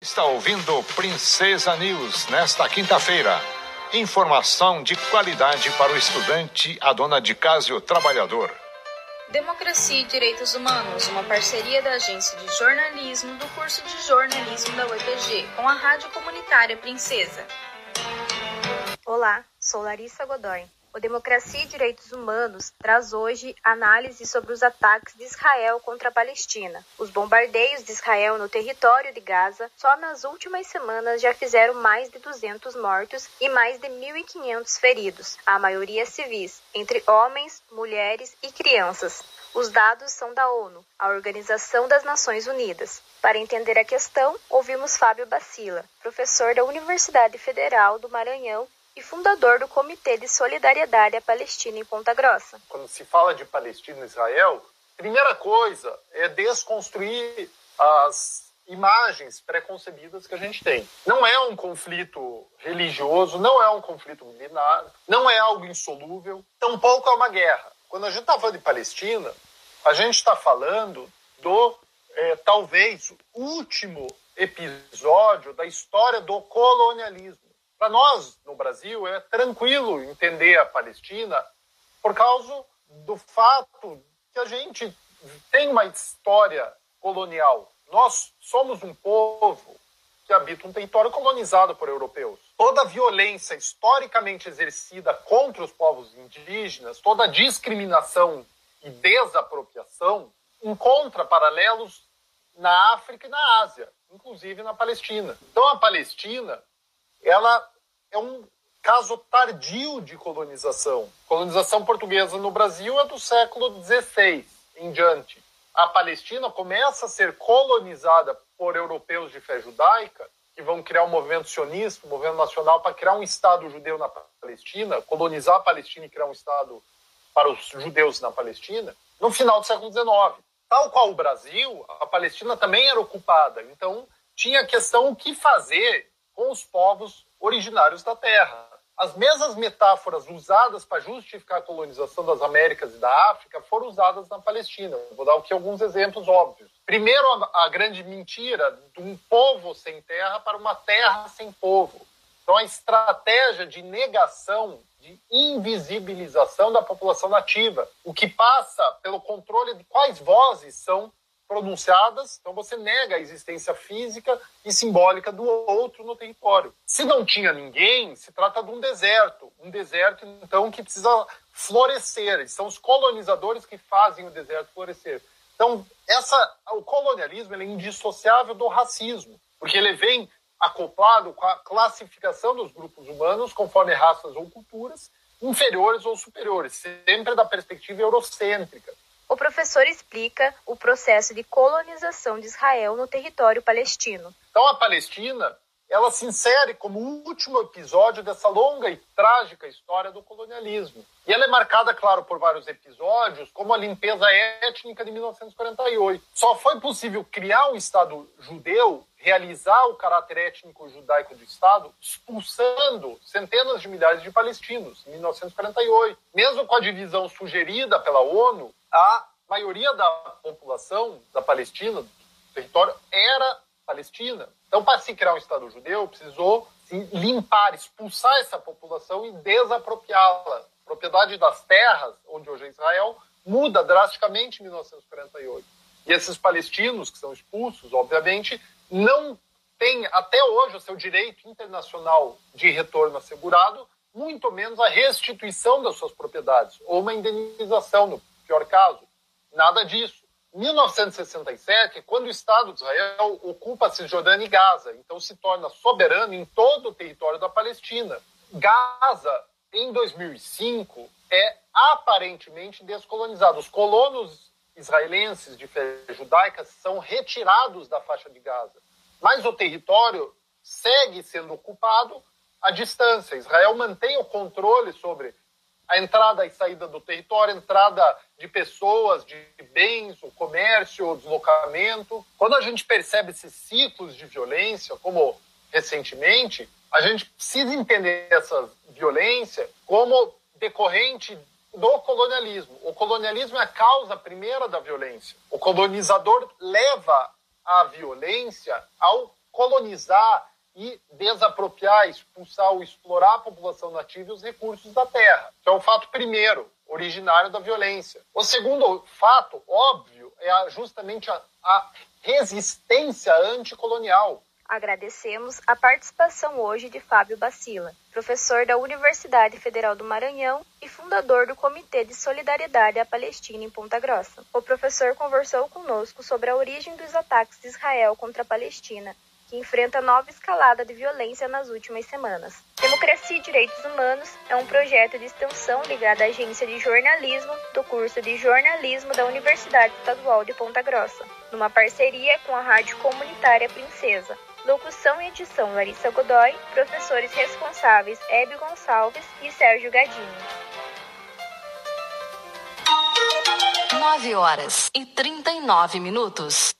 Está ouvindo Princesa News nesta quinta-feira. Informação de qualidade para o estudante, a dona de casa e o trabalhador. Democracia e Direitos Humanos, uma parceria da Agência de Jornalismo do curso de jornalismo da UEPG com a Rádio Comunitária Princesa. Olá, sou Larissa Godoy. O Democracia e Direitos Humanos traz hoje análise sobre os ataques de Israel contra a Palestina. Os bombardeios de Israel no território de Gaza só nas últimas semanas já fizeram mais de 200 mortos e mais de 1.500 feridos, a maioria civis, entre homens, mulheres e crianças. Os dados são da ONU, a Organização das Nações Unidas. Para entender a questão, ouvimos Fábio Bacila, professor da Universidade Federal do Maranhão e fundador do Comitê de Solidariedade à Palestina em Ponta Grossa. Quando se fala de Palestina e Israel, primeira coisa é desconstruir as imagens preconcebidas que a gente tem. Não é um conflito religioso, não é um conflito militar, não é algo insolúvel, tampouco é uma guerra. Quando a gente está falando de Palestina, a gente está falando do é, talvez último episódio da história do colonialismo. Para nós, no Brasil, é tranquilo entender a Palestina por causa do fato que a gente tem uma história colonial. Nós somos um povo que habita um território colonizado por europeus. Toda a violência historicamente exercida contra os povos indígenas, toda a discriminação e desapropriação encontra paralelos na África e na Ásia, inclusive na Palestina. Então a Palestina ela é um caso tardio de colonização. Colonização portuguesa no Brasil é do século XVI em diante. A Palestina começa a ser colonizada por europeus de fé judaica, que vão criar um movimento sionista, um movimento nacional para criar um Estado judeu na Palestina, colonizar a Palestina e criar um Estado para os judeus na Palestina, no final do século XIX. Tal qual o Brasil, a Palestina também era ocupada. Então, tinha a questão o que fazer com os povos originários da Terra. As mesmas metáforas usadas para justificar a colonização das Américas e da África foram usadas na Palestina. Vou dar aqui alguns exemplos óbvios. Primeiro, a, grande mentira de um povo sem terra para uma terra sem povo. Então, a estratégia de negação, de invisibilização da população nativa, o que passa pelo controle de quais vozes são pronunciadas, então você nega a existência física e simbólica do outro no território. Se não tinha ninguém, se trata de um deserto, um deserto então que precisa florescer. São os colonizadores que fazem o deserto florescer. Então, essa, o colonialismo é indissociável do racismo, porque ele vem acoplado com a classificação dos grupos humanos conforme raças ou culturas, inferiores ou superiores, sempre da perspectiva eurocêntrica. O professor explica o processo de colonização de Israel no território palestino. Então, a Palestina ela se insere como o último episódio dessa longa e trágica história do colonialismo. E ela é marcada, claro, por vários episódios, como a limpeza étnica de 1948. Só foi possível criar um Estado judeu, realizar o caráter étnico judaico do Estado, expulsando centenas de milhares de palestinos, em 1948. Mesmo com a divisão sugerida pela ONU, a maioria da população da Palestina, do território, era palestina. Então, para se criar um Estado judeu, precisou limpar, expulsar essa população e desapropriá-la. A propriedade das terras, onde hoje é Israel, muda drasticamente em 1948. E esses palestinos que são expulsos, obviamente, não têm até hoje o seu direito internacional de retorno assegurado, muito menos a restituição das suas propriedades, ou uma indenização, no pior caso. Nada disso. 1967, quando o Estado de Israel ocupa Cisjordânia e Gaza, então se torna soberano em todo o território da Palestina. Gaza, em 2005, é aparentemente descolonizado. Os colonos israelenses de fé judaica são retirados da faixa de Gaza, mas o território segue sendo ocupado à distância. Israel mantém o controle sobre a entrada e saída do território, entrada de pessoas, de bens, o comércio, o deslocamento. Quando a gente percebe esses ciclos de violência, como recentemente, a gente precisa entender essa violência como decorrente do colonialismo. O colonialismo é a causa primeira da violência. O colonizador leva a violência ao colonizar e desapropriar, expulsar ou explorar a população nativa e os recursos da terra. Então, é o fato primeiro, originário da violência. O segundo fato, óbvio, é justamente a, a resistência anticolonial. Agradecemos a participação hoje de Fábio Bacila, professor da Universidade Federal do Maranhão e fundador do Comitê de Solidariedade à Palestina em Ponta Grossa. O professor conversou conosco sobre a origem dos ataques de Israel contra a Palestina que enfrenta nova escalada de violência nas últimas semanas. Democracia e Direitos Humanos é um projeto de extensão ligado à agência de jornalismo do curso de jornalismo da Universidade Estadual de Ponta Grossa, numa parceria com a Rádio Comunitária Princesa. Locução e edição Larissa Godoy, professores responsáveis Hebe Gonçalves e Sérgio Gadini. 9 horas e 39 minutos.